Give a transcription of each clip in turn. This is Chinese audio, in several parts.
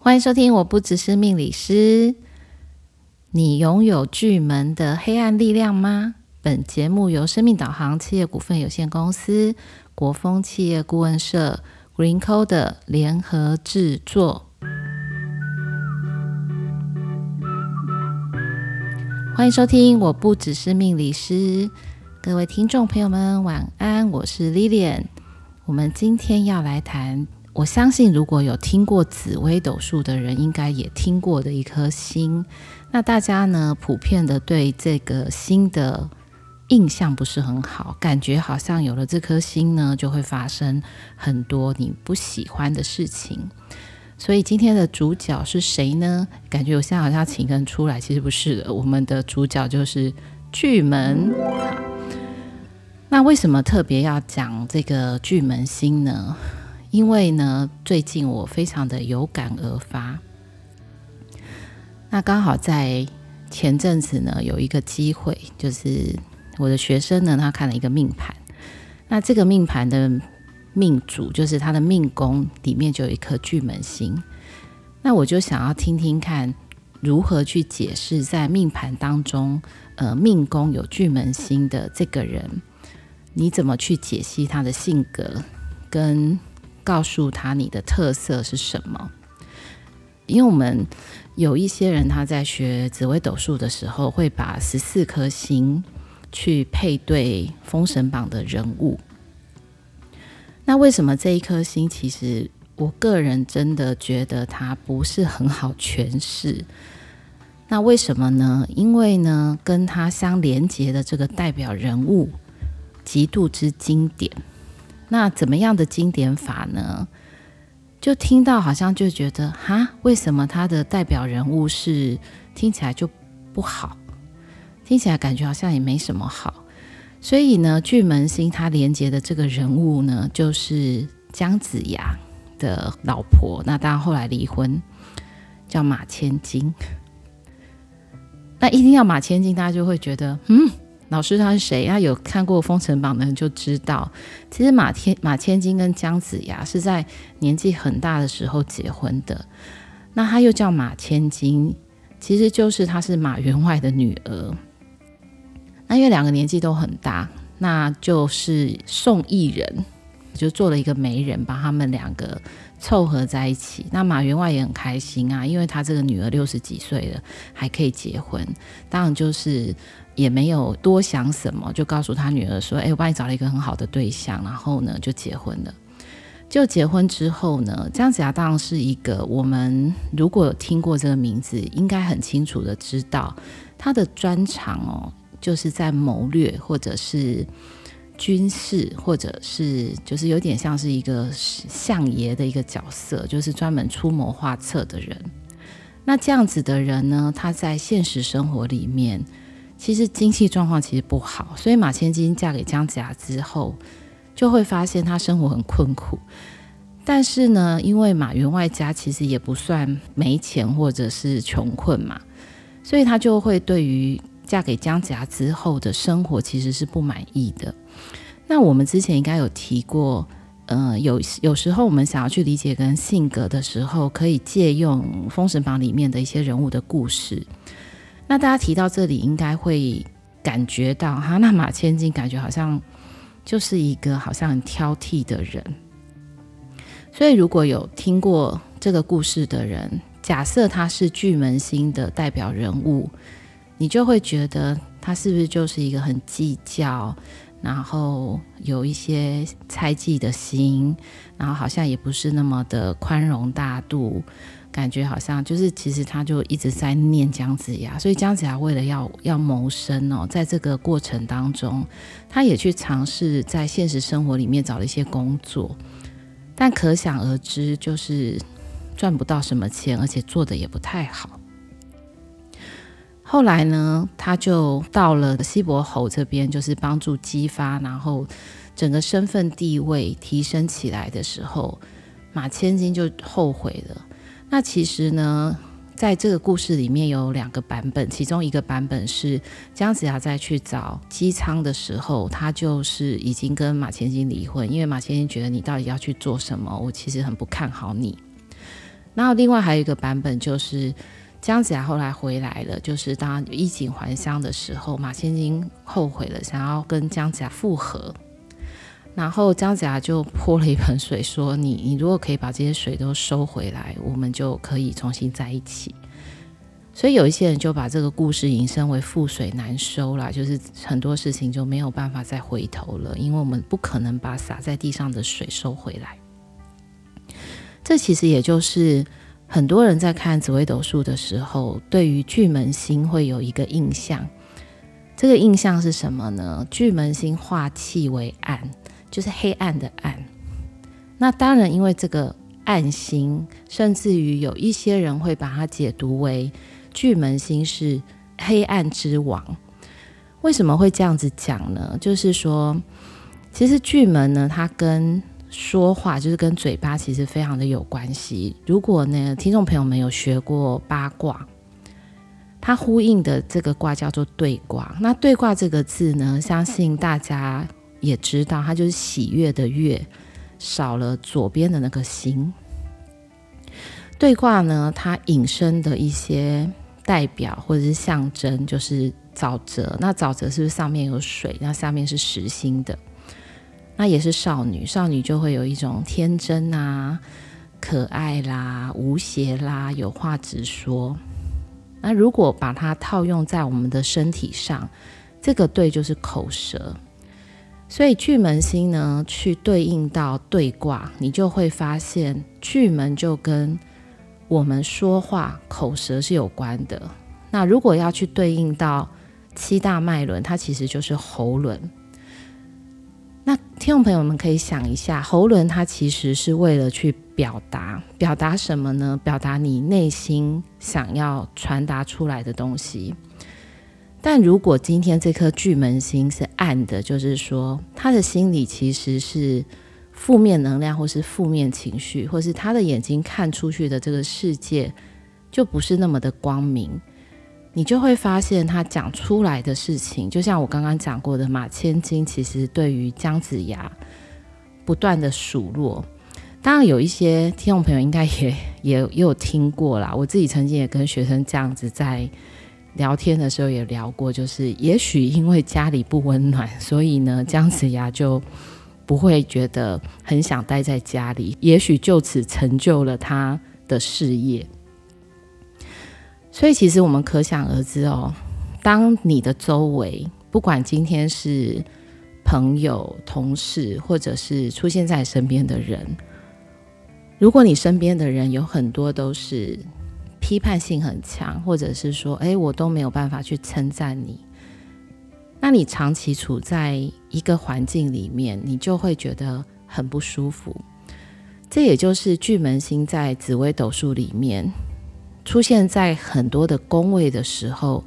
欢迎收听，我不只是命理师。你拥有巨门的黑暗力量吗？本节目由生命导航企业股份有限公司、国风企业顾问社、GreenCoder 联合制作。欢迎收听，我不只是命理师。各位听众朋友们，晚安，我是 Lilian。我们今天要来谈。我相信，如果有听过紫微斗数的人，应该也听过的一颗星。那大家呢，普遍的对这个星的印象不是很好，感觉好像有了这颗星呢，就会发生很多你不喜欢的事情。所以今天的主角是谁呢？感觉我现在好像请人出来，其实不是的。我们的主角就是巨门。那为什么特别要讲这个巨门星呢？因为呢，最近我非常的有感而发。那刚好在前阵子呢，有一个机会，就是我的学生呢，他看了一个命盘。那这个命盘的命主，就是他的命宫里面就有一颗巨门星。那我就想要听听看，如何去解释在命盘当中，呃，命宫有巨门星的这个人，你怎么去解析他的性格跟。告诉他你的特色是什么？因为我们有一些人他在学紫微斗数的时候，会把十四颗星去配对《封神榜》的人物。那为什么这一颗星，其实我个人真的觉得它不是很好诠释？那为什么呢？因为呢，跟它相连接的这个代表人物极度之经典。那怎么样的经典法呢？就听到好像就觉得哈，为什么他的代表人物是听起来就不好？听起来感觉好像也没什么好。所以呢，巨门星他连接的这个人物呢，就是姜子牙的老婆。那当然后来离婚，叫马千金。那一听到马千金，大家就会觉得嗯。老师他是谁？他有看过《封神榜》的人就知道，其实马天马千金跟姜子牙是在年纪很大的时候结婚的。那他又叫马千金，其实就是他是马员外的女儿。那因为两个年纪都很大，那就是宋义人就做了一个媒人，把他们两个凑合在一起。那马员外也很开心啊，因为他这个女儿六十几岁了还可以结婚，当然就是。也没有多想什么，就告诉他女儿说：“哎，我帮你找了一个很好的对象，然后呢，就结婚了。就结婚之后呢，姜子牙当然是一个我们如果有听过这个名字，应该很清楚的知道他的专长哦，就是在谋略或者是军事，或者是就是有点像是一个相爷的一个角色，就是专门出谋划策的人。那这样子的人呢，他在现实生活里面。其实经济状况其实不好，所以马千金嫁给姜子牙之后，就会发现她生活很困苦。但是呢，因为马员外家其实也不算没钱或者是穷困嘛，所以他就会对于嫁给姜子牙之后的生活其实是不满意的。那我们之前应该有提过，呃，有有时候我们想要去理解跟性格的时候，可以借用《封神榜》里面的一些人物的故事。那大家提到这里，应该会感觉到哈，那马千金感觉好像就是一个好像很挑剔的人。所以如果有听过这个故事的人，假设他是巨门星的代表人物，你就会觉得他是不是就是一个很计较，然后有一些猜忌的心，然后好像也不是那么的宽容大度。感觉好像就是，其实他就一直在念姜子牙，所以姜子牙为了要要谋生哦，在这个过程当中，他也去尝试在现实生活里面找了一些工作，但可想而知，就是赚不到什么钱，而且做的也不太好。后来呢，他就到了西伯侯这边，就是帮助姬发，然后整个身份地位提升起来的时候，马千金就后悔了。那其实呢，在这个故事里面有两个版本，其中一个版本是姜子牙在去找姬昌的时候，他就是已经跟马千金离婚，因为马千金觉得你到底要去做什么，我其实很不看好你。然后另外还有一个版本就是姜子牙后来回来了，就是当衣锦还乡的时候，马千金后悔了，想要跟姜子牙复合。然后姜子牙就泼了一盆水，说：“你你如果可以把这些水都收回来，我们就可以重新在一起。”所以有一些人就把这个故事引申为“覆水难收”了，就是很多事情就没有办法再回头了，因为我们不可能把洒在地上的水收回来。这其实也就是很多人在看紫微斗数的时候，对于巨门星会有一个印象。这个印象是什么呢？巨门星化气为暗。就是黑暗的暗，那当然，因为这个暗星，甚至于有一些人会把它解读为巨门星是黑暗之王。为什么会这样子讲呢？就是说，其实巨门呢，它跟说话，就是跟嘴巴，其实非常的有关系。如果呢，听众朋友们有学过八卦，它呼应的这个卦叫做对卦。那对卦这个字呢，相信大家。也知道它就是喜悦的悦，少了左边的那个心。对卦呢，它引申的一些代表或者是象征，就是沼泽。那沼泽是不是上面有水？那下面是实心的。那也是少女，少女就会有一种天真啊、可爱啦、无邪啦、有话直说。那如果把它套用在我们的身体上，这个对就是口舌。所以巨门星呢，去对应到对卦，你就会发现巨门就跟我们说话口舌是有关的。那如果要去对应到七大脉轮，它其实就是喉轮。那听众朋友们可以想一下，喉轮它其实是为了去表达，表达什么呢？表达你内心想要传达出来的东西。但如果今天这颗巨门星是暗的，就是说他的心里其实是负面能量，或是负面情绪，或是他的眼睛看出去的这个世界就不是那么的光明，你就会发现他讲出来的事情，就像我刚刚讲过的，马千金其实对于姜子牙不断的数落，当然有一些听众朋友应该也也也有听过啦，我自己曾经也跟学生这样子在。聊天的时候也聊过，就是也许因为家里不温暖，所以呢，姜子牙就不会觉得很想待在家里，也许就此成就了他的事业。所以其实我们可想而知哦，当你的周围不管今天是朋友、同事，或者是出现在身边的人，如果你身边的人有很多都是。批判性很强，或者是说，哎，我都没有办法去称赞你。那你长期处在一个环境里面，你就会觉得很不舒服。这也就是巨门星在紫微斗数里面出现在很多的宫位的时候，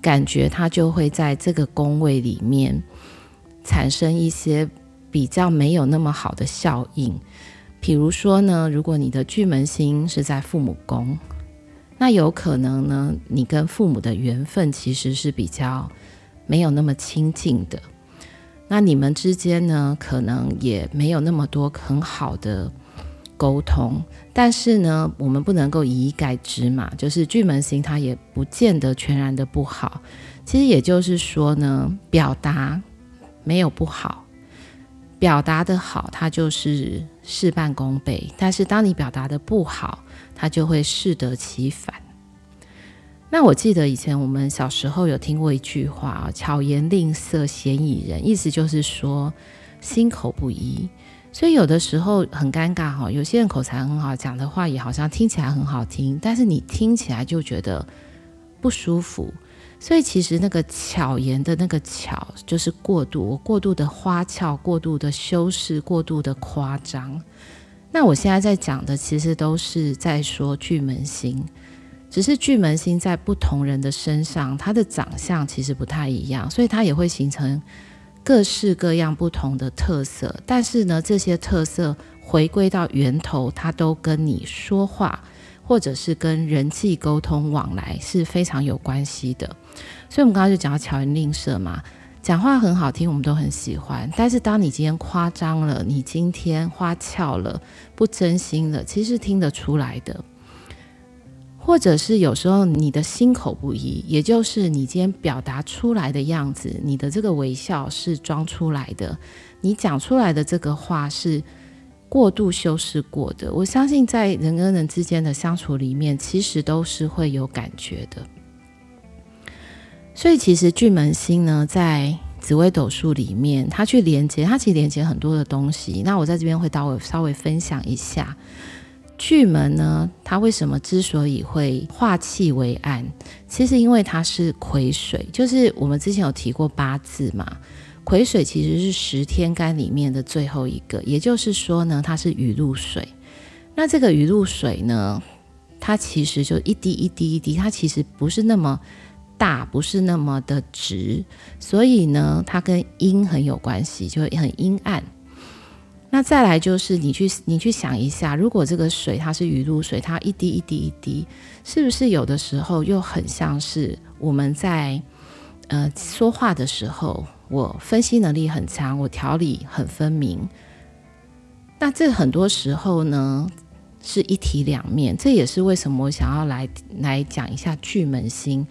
感觉它就会在这个宫位里面产生一些比较没有那么好的效应。比如说呢，如果你的巨门星是在父母宫。那有可能呢，你跟父母的缘分其实是比较没有那么亲近的。那你们之间呢，可能也没有那么多很好的沟通。但是呢，我们不能够以一概之嘛，就是巨门星它也不见得全然的不好。其实也就是说呢，表达没有不好，表达的好，它就是事半功倍。但是当你表达的不好，他就会适得其反。那我记得以前我们小时候有听过一句话啊，“巧言令色，鲜矣仁”，意思就是说心口不一。所以有的时候很尴尬哈，有些人口才很好，讲的话也好像听起来很好听，但是你听起来就觉得不舒服。所以其实那个巧言的那个巧，就是过度，过度的花俏，过度的修饰，过度的夸张。那我现在在讲的，其实都是在说巨门星，只是巨门星在不同人的身上，它的长相其实不太一样，所以它也会形成各式各样不同的特色。但是呢，这些特色回归到源头，它都跟你说话，或者是跟人际沟通往来是非常有关系的。所以我们刚刚就讲到巧言令色嘛。讲话很好听，我们都很喜欢。但是当你今天夸张了，你今天花俏了，不真心了，其实听得出来的。或者是有时候你的心口不一，也就是你今天表达出来的样子，你的这个微笑是装出来的，你讲出来的这个话是过度修饰过的。我相信在人跟人之间的相处里面，其实都是会有感觉的。所以其实巨门星呢，在紫微斗数里面，它去连接，它其实连接很多的东西。那我在这边会稍微稍微分享一下。巨门呢，它为什么之所以会化气为暗？其实因为它是癸水，就是我们之前有提过八字嘛。癸水其实是十天干里面的最后一个，也就是说呢，它是雨露水。那这个雨露水呢，它其实就一滴一滴一滴，它其实不是那么大，不是那么的直，所以呢，它跟阴很有关系，就会很阴暗。那再来就是你去你去想一下，如果这个水它是雨露水，它一滴一滴一滴，是不是有的时候又很像是我们在呃说话的时候，我分析能力很强，我条理很分明。那这很多时候呢是一体两面，这也是为什么我想要来来讲一下巨门星，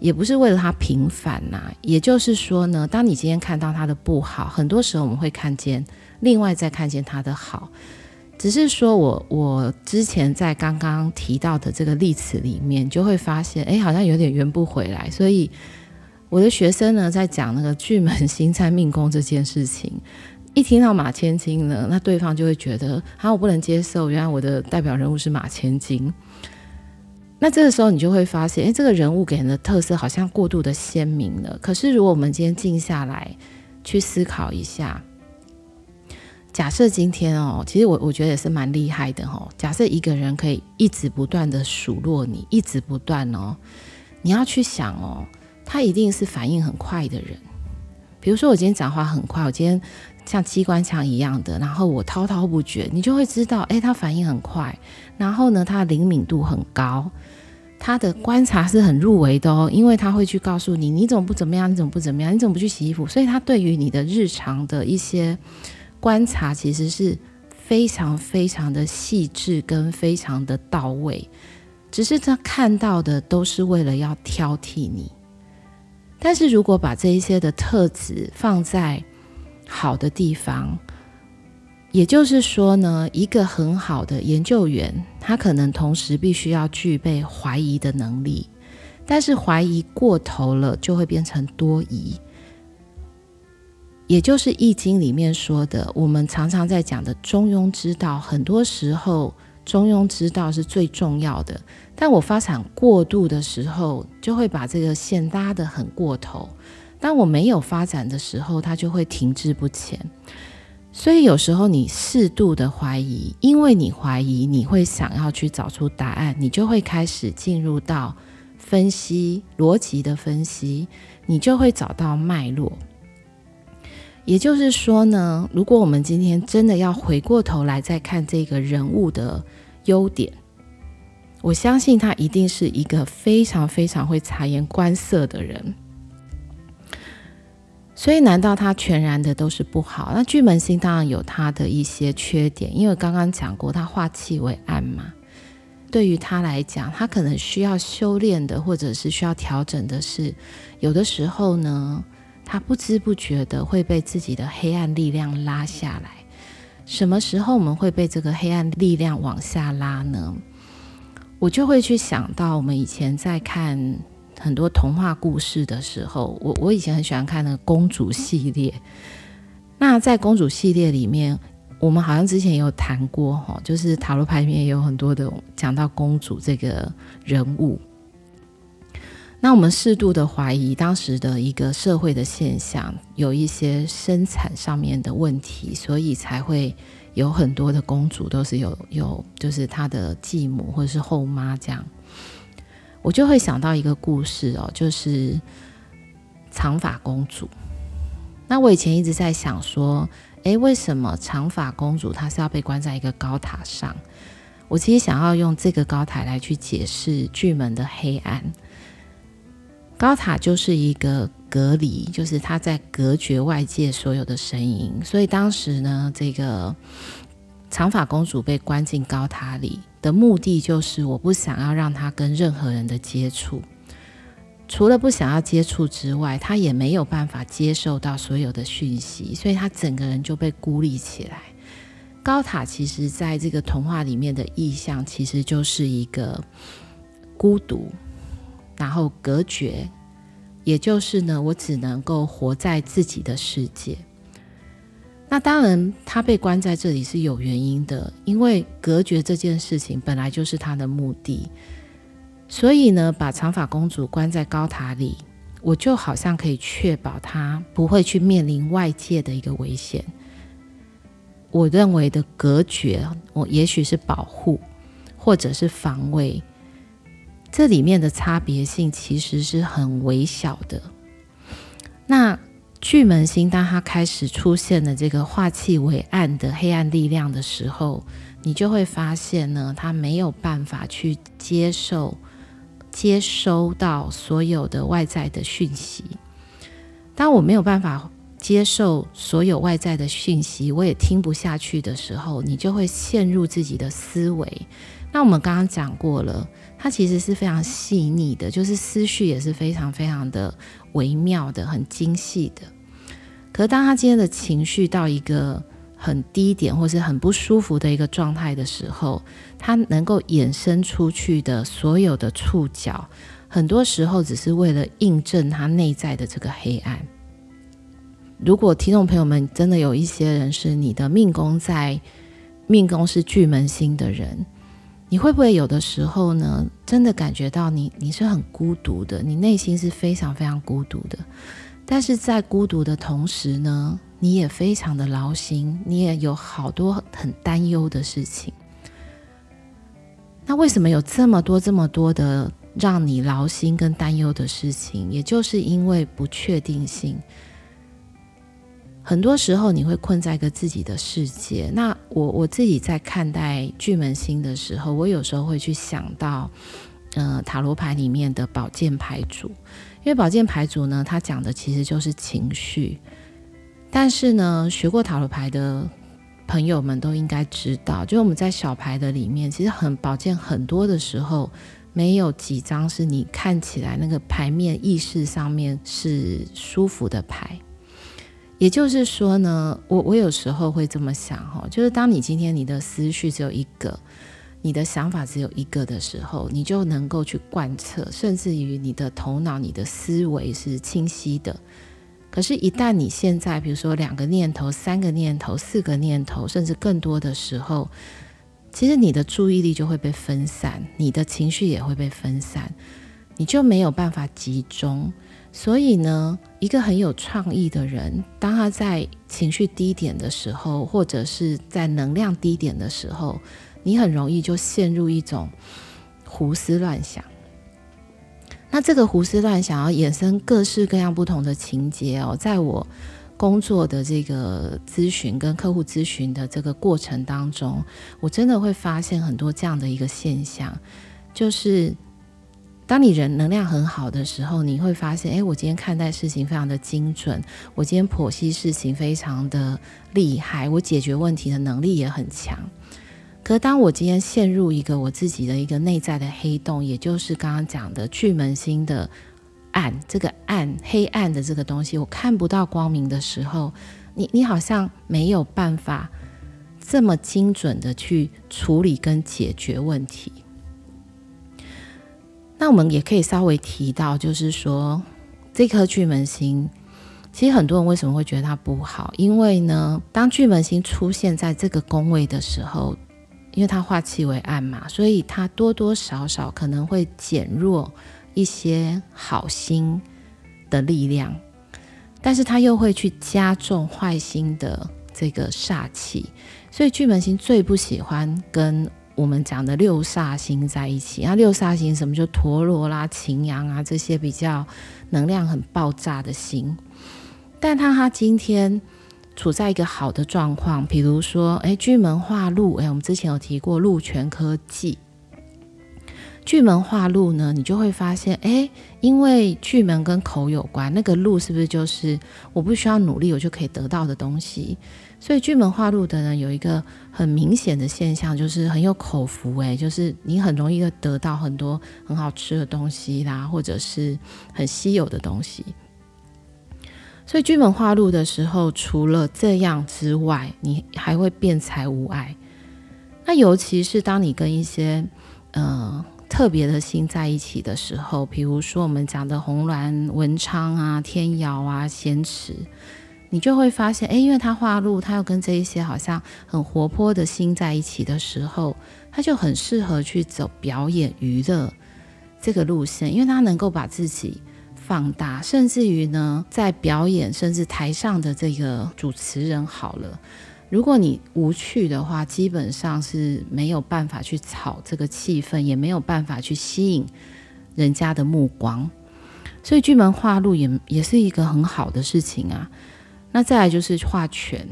也不是为了它平反呐、也就是说呢，当你今天看到它的不好，很多时候我们会看见。另外再看见他的好，只是说我我之前在刚刚提到的这个例子里面，就会发现，哎，好像有点圆不回来。所以我的学生呢，在讲那个巨门星在命宫这件事情，一听到马千金呢，那对方就会觉得，好，我不能接受，原来我的代表人物是马千金。那这个时候你就会发现，哎，这个人物给人的特色好像过度的鲜明了。可是如果我们今天静下来去思考一下。假设今天哦，其实我我觉得也是蛮厉害的哦。假设一个人可以一直不断的数落你，一直不断哦，你要去想哦，他一定是反应很快的人。比如说我今天讲话很快，我今天像机关枪一样的，然后我滔滔不绝，你就会知道，哎，他反应很快。然后呢，他灵敏度很高，他的观察是很入围的哦，因为他会去告诉你，你怎么不怎么样，你怎么不怎么样，你怎么不去洗衣服？所以他对于你的日常的一些。观察其实是非常非常的细致跟非常的到位，只是他看到的都是为了要挑剔你。但是如果把这一些的特质放在好的地方，也就是说呢，一个很好的研究员，他可能同时必须要具备怀疑的能力，但是怀疑过头了就会变成多疑。也就是《易经》里面说的，我们常常在讲的中庸之道，很多时候中庸之道是最重要的。但我发展过度的时候，就会把这个线拉得很过头；当我没有发展的时候，它就会停滞不前。所以有时候你适度的怀疑，因为你怀疑，你会想要去找出答案，你就会开始进入到分析逻辑的分析，你就会找到脉络。也就是说呢，如果我们今天真的要回过头来再看这个人物的优点，我相信他一定是一个非常非常会察言观色的人。所以，难道他全然的都是不好？那巨门星当然有他的一些缺点，因为刚刚讲过，他化气为暗嘛。对于他来讲，他可能需要修炼的，或者是需要调整的是，有的时候呢。他不知不觉的会被自己的黑暗力量拉下来。什么时候我们会被这个黑暗力量往下拉呢？我就会去想到我们以前在看很多童话故事的时候，我我以前很喜欢看那个公主系列。那在公主系列里面，我们好像之前也有谈过哈，就是塔罗牌里面也有很多的讲到公主这个人物。那我们适度的怀疑当时的一个社会的现象，有一些生产上面的问题，所以才会有很多的公主都是有有，就是她的继母或者是后妈这样。我就会想到一个故事哦，就是长发公主。那我以前一直在想说，诶，为什么长发公主她是要被关在一个高塔上？我其实想要用这个高台来去解释巨门的黑暗。高塔就是一个隔离，就是它在隔绝外界所有的声音。所以当时呢，这个长发公主被关进高塔里的目的就是我不想要让她跟任何人的接触。除了不想要接触之外，他也没有办法接受到所有的讯息，所以他整个人就被孤立起来。高塔其实在这个童话里面的意象，其实就是一个孤独，然后隔绝，也就是呢，我只能够活在自己的世界。那当然，他被关在这里是有原因的，因为隔绝这件事情本来就是他的目的。所以呢，把长发公主关在高塔里，我就好像可以确保她不会去面临外界的一个危险。我认为的隔绝，我也许是保护，或者是防卫。这里面的差别性其实是很微小的。那巨门星当它开始出现了这个化气为暗的黑暗力量的时候，你就会发现呢，它没有办法去接受。接收到所有的外在的讯息，当我没有办法接受所有外在的讯息，我也听不下去的时候，你就会陷入自己的思维。那我们刚刚讲过了，它其实是非常细腻的，就是思绪也是非常非常的微妙的、很精细的。可是当他今天的情绪到一个很低点或是很不舒服的一个状态的时候，他能够衍生出去的所有的触角，很多时候只是为了印证他内在的这个黑暗。如果听众朋友们真的有一些人是你的命宫在命宫是巨门星的人，你会不会有的时候呢，真的感觉到你你是很孤独的，你内心是非常非常孤独的，但是在孤独的同时呢，你也非常的劳心，你也有好多很担忧的事情。那为什么有这么多、这么多的让你劳心跟担忧的事情？也就是因为不确定性。很多时候你会困在一个自己的世界。那我我自己在看待巨门星的时候，我有时候会去想到，呃，塔罗牌里面的宝剑牌组，因为宝剑牌组呢，它讲的其实就是情绪。但是呢，学过塔罗牌的朋友们都应该知道，就我们在小牌的里面，其实很宝剑很多的时候，没有几张是你看起来那个牌面意识上面是舒服的牌。也就是说呢，我我有时候会这么想哈，就是当你今天你的思绪只有一个，你的想法只有一个的时候，你就能够去贯彻，甚至于你的头脑、你的思维是清晰的。可是，一旦你现在，比如说两个念头、三个念头、四个念头，甚至更多的时候，其实你的注意力就会被分散，你的情绪也会被分散，你就没有办法集中。所以呢，一个很有创意的人，当他在情绪低点的时候，或者是在能量低点的时候，你很容易就陷入一种胡思乱想。那这个胡思乱想要衍生各式各样不同的情节哦，在我工作的这个咨询跟客户咨询的这个过程当中，我真的会发现很多这样的一个现象，就是当你人能量很好的时候，你会发现，哎，我今天看待事情非常的精准，我今天剖析事情非常的厉害，我解决问题的能力也很强。可当我今天陷入一个我自己的一个内在的黑洞，也就是刚刚讲的巨门星的暗，这个暗黑暗的这个东西，我看不到光明的时候，你你好像没有办法这么精准的去处理跟解决问题。那我们也可以稍微提到，就是说这颗巨门星，其实很多人为什么会觉得它不好？因为呢，当巨门星出现在这个宫位的时候。因为它化气为暗嘛，所以它多多少少可能会减弱一些好心的力量，但是它又会去加重坏心的这个煞气，所以巨门星最不喜欢跟我们讲的六煞星在一起。那六煞星什么就陀罗啦、擎羊啊这些比较能量很爆炸的星，但它它今天。处在一个好的状况，比如说，哎，巨门化禄，哎，我们之前有提过禄全科技，巨门化禄呢，你就会发现，哎，因为巨门跟口有关，那个禄是不是就是我不需要努力，我就可以得到的东西？所以巨门化禄的人有一个很明显的现象，就是很有口福，哎，就是你很容易的得到很多很好吃的东西啦，或者是很稀有的东西。所以巨门化禄的时候，除了这样之外，你还会变财无碍。那尤其是当你跟一些呃特别的星在一起的时候，比如说我们讲的红鸾、文昌啊、天姚啊、仙池，你就会发现，哎，因为他化禄，他又跟这一些好像很活泼的心在一起的时候，他就很适合去走表演娱乐这个路线，因为他能够把自己放大，甚至于呢，在表演甚至台上的这个主持人好了。如果你无趣的话，基本上是没有办法去炒这个气氛，也没有办法去吸引人家的目光。所以巨门化禄也也是一个很好的事情啊。那再来就是画权，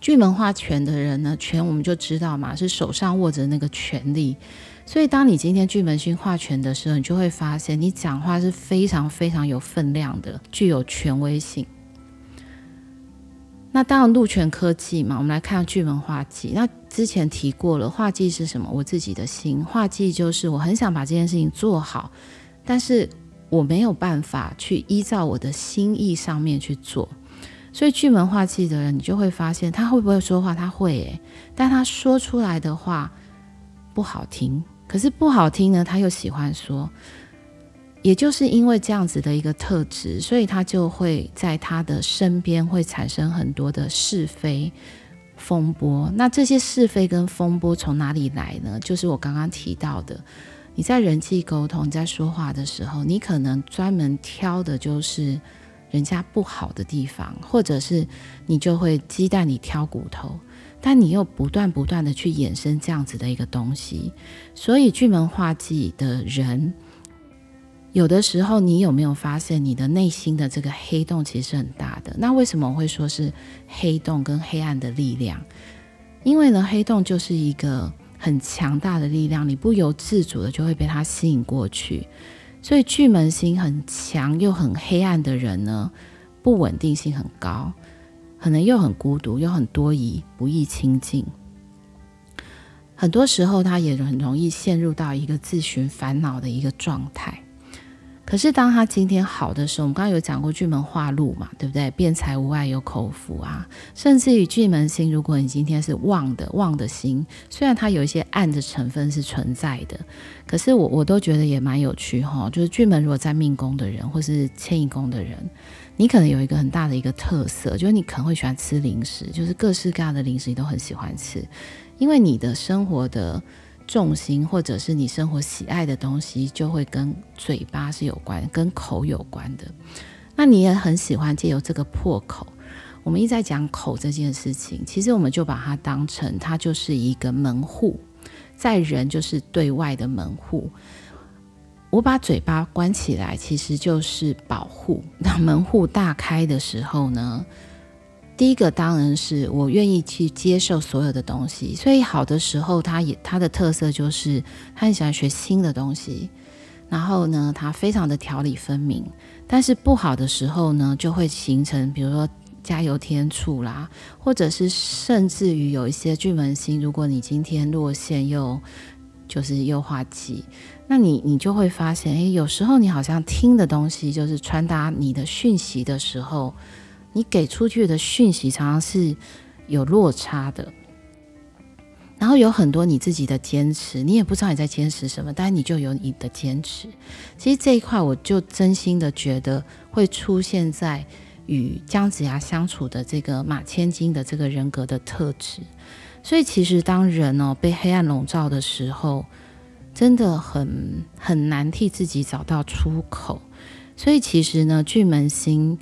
巨门画权的人呢，权我们就知道嘛，是手上握着那个权力。所以当你今天巨门星化权的时候，你就会发现你讲话是非常非常有分量的，具有权威性。那当然，禄权科技嘛，我们来看巨门化忌。那之前提过了，化忌是什么？我自己的心。化忌就是我很想把这件事情做好，但是我没有办法去依照我的心意上面去做。所以巨门化气的人，你就会发现他会不会说话？他会诶，但他说出来的话不好听。可是不好听呢，他又喜欢说。也就是因为这样子的一个特质，所以他就会在他的身边会产生很多的是非风波。那这些是非跟风波从哪里来呢？就是我刚刚提到的，你在人际沟通、你在说话的时候，你可能专门挑的就是人家不好的地方，或者是你就会鸡蛋里挑骨头，但你又不断不断的去衍生这样子的一个东西。所以巨门化忌的人。有的时候，你有没有发现你的内心的这个黑洞其实是很大的？那为什么我会说是黑洞跟黑暗的力量？因为呢，黑洞就是一个很强大的力量，你不由自主的就会被它吸引过去。所以巨门星很强又很黑暗的人呢，不稳定性很高，可能又很孤独又很多疑，不易亲近。很多时候，他也很容易陷入到一个自寻烦恼的一个状态。可是当他今天好的时候，我们刚刚有讲过巨门化禄嘛，对不对？辩财无碍，有口福啊。甚至于巨门星，如果你今天是旺的旺的星，虽然它有一些暗的成分是存在的，可是我我都觉得也蛮有趣哈。就是巨门如果在命宫的人，或是迁移宫的人，你可能有一个很大的一个特色，就是你可能会喜欢吃零食，就是各式各样的零食你都很喜欢吃，因为你的生活的。重心，或者是你生活喜爱的东西，就会跟嘴巴是有关，跟口有关的。那你也很喜欢借由这个破口。我们一直在讲口这件事情，其实我们就把它当成它就是一个门户，在人就是对外的门户。我把嘴巴关起来，其实就是保护。那门户大开的时候呢？第一个当然是我愿意去接受所有的东西，所以好的时候，他也他的特色就是他很喜欢学新的东西，然后呢，他非常的条理分明。但是不好的时候呢，就会形成比如说加油添醋啦，或者是甚至于有一些巨门星，如果你今天落线又就是又化忌，那你你就会发现，诶，有时候你好像听的东西就是传达你的讯息的时候。你给出去的讯息常常是有落差的，然后有很多你自己的坚持，你也不知道你在坚持什么，但是你就有你的坚持。其实这一块，我就真心的觉得会出现在与姜子牙相处的这个马千金的这个人格的特质。所以，其实当人哦被黑暗笼罩的时候，真的很很难替自己找到出口。所以，其实呢，巨门星。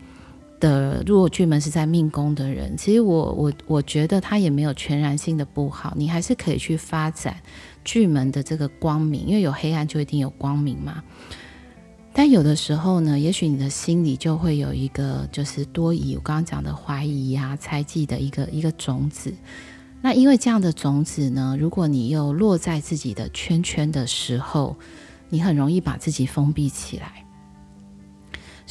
的，如果巨门是在命宫的人，其实我我我觉得他也没有全然性的不好，你还是可以去发展巨门的这个光明，因为有黑暗就一定有光明嘛。但有的时候呢，也许你的心里就会有一个就是多疑，我刚刚讲的怀疑啊、猜忌的一个一个种子。那因为这样的种子呢，如果你又落在自己的圈圈的时候，你很容易把自己封闭起来。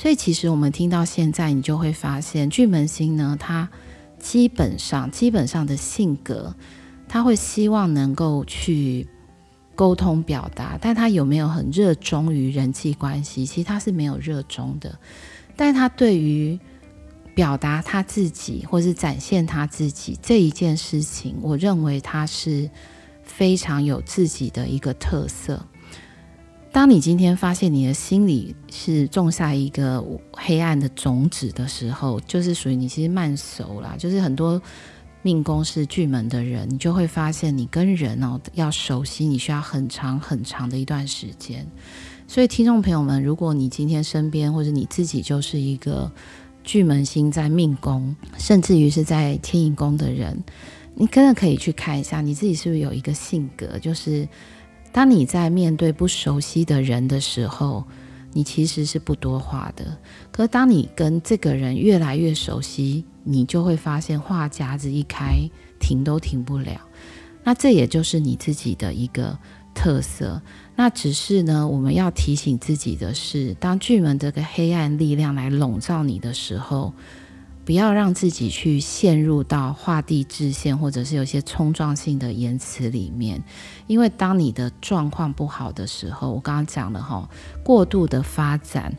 所以，其实我们听到现在，你就会发现，巨门星呢，它基本上、基本上的性格，他会希望能够去沟通表达，但他有没有很热衷于人际关系？其实他是没有热衷的，但他对于表达他自己或是展现他自己这一件事情，我认为他是非常有自己的一个特色。当你今天发现你的心里是种下一个黑暗的种子的时候，就是属于你其实慢熟啦。就是很多命宫是巨门的人，你就会发现你跟人哦要熟悉，你需要很长很长的一段时间。所以听众朋友们，如果你今天身边或者你自己就是一个巨门星在命宫，甚至于是在天乙宫的人，你真的可以去看一下你自己是不是有一个性格，就是。当你在面对不熟悉的人的时候，你其实是不多话的。可当你跟这个人越来越熟悉，你就会发现话匣子一开，停都停不了。那这也就是你自己的一个特色。那只是呢，我们要提醒自己的是，当巨门这个黑暗力量来笼罩你的时候。不要让自己去陷入到画地自限，或者是有些冲撞性的言辞里面，因为当你的状况不好的时候，我刚刚讲了哈，过度的发展，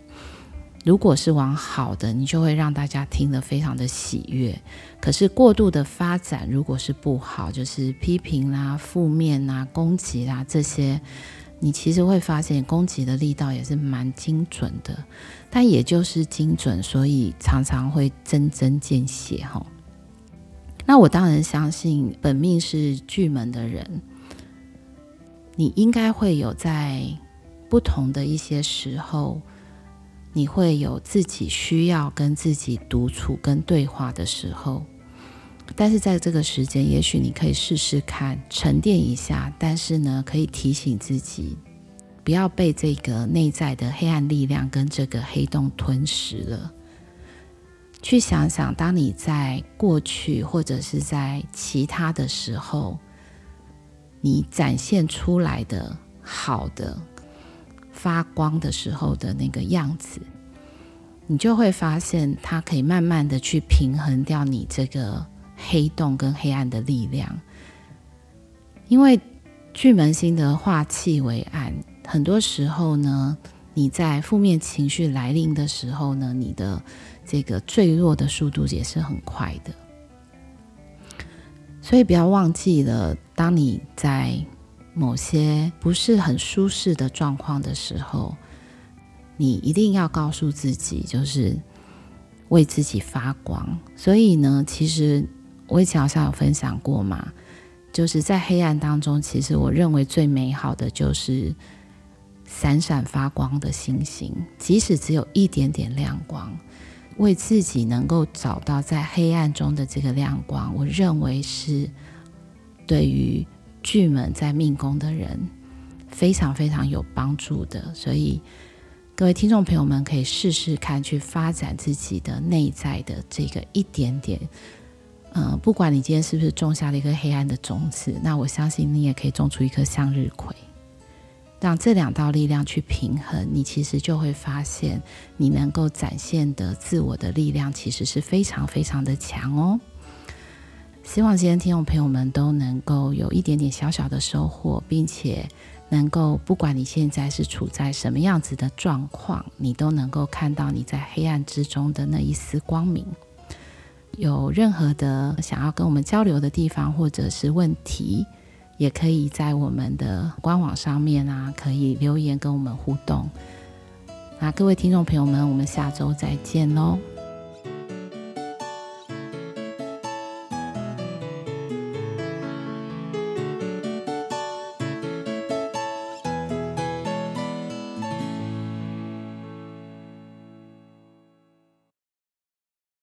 如果是往好的，你就会让大家听得非常的喜悦；可是过度的发展，如果是不好，就是批评啦、负面啦、攻击啦这些。你其实会发现攻击的力道也是蛮精准的，但也就是精准，所以常常会针针见血哈。那我当然相信本命是巨门的人，你应该会有在不同的一些时候，你会有自己需要跟自己独处跟对话的时候。但是在这个时间，也许你可以试试看沉淀一下。但是呢，可以提醒自己，不要被这个内在的黑暗力量跟这个黑洞吞噬了。去想想，当你在过去或者是在其他的时候，你展现出来的好的发光的时候的那个样子，你就会发现，它可以慢慢的去平衡掉你这个。黑洞跟黑暗的力量，因为巨门星的化气为暗，很多时候呢，你在负面情绪来临的时候呢，你的这个坠落的速度也是很快的。所以不要忘记了，当你在某些不是很舒适的状况的时候，你一定要告诉自己，就是为自己发光。所以呢，其实。我以前好像有分享过嘛，就是在黑暗当中，其实我认为最美好的就是闪闪发光的星星，即使只有一点点亮光，为自己能够找到在黑暗中的这个亮光，我认为是对于巨门在命宫的人非常非常有帮助的。所以各位听众朋友们可以试试看，去发展自己的内在的这个一点点。嗯，不管你今天是不是种下了一颗黑暗的种子，那我相信你也可以种出一颗向日葵，让这两道力量去平衡，你其实就会发现，你能够展现的自我的力量其实是非常非常的强哦。希望今天听众朋友们都能够有一点点小小的收获，并且能够不管你现在是处在什么样子的状况，你都能够看到你在黑暗之中的那一丝光明。有任何的想要跟我们交流的地方，或者是问题，也可以在我们的官网上面啊，可以留言跟我们互动。那各位听众朋友们，我们下周再见喽。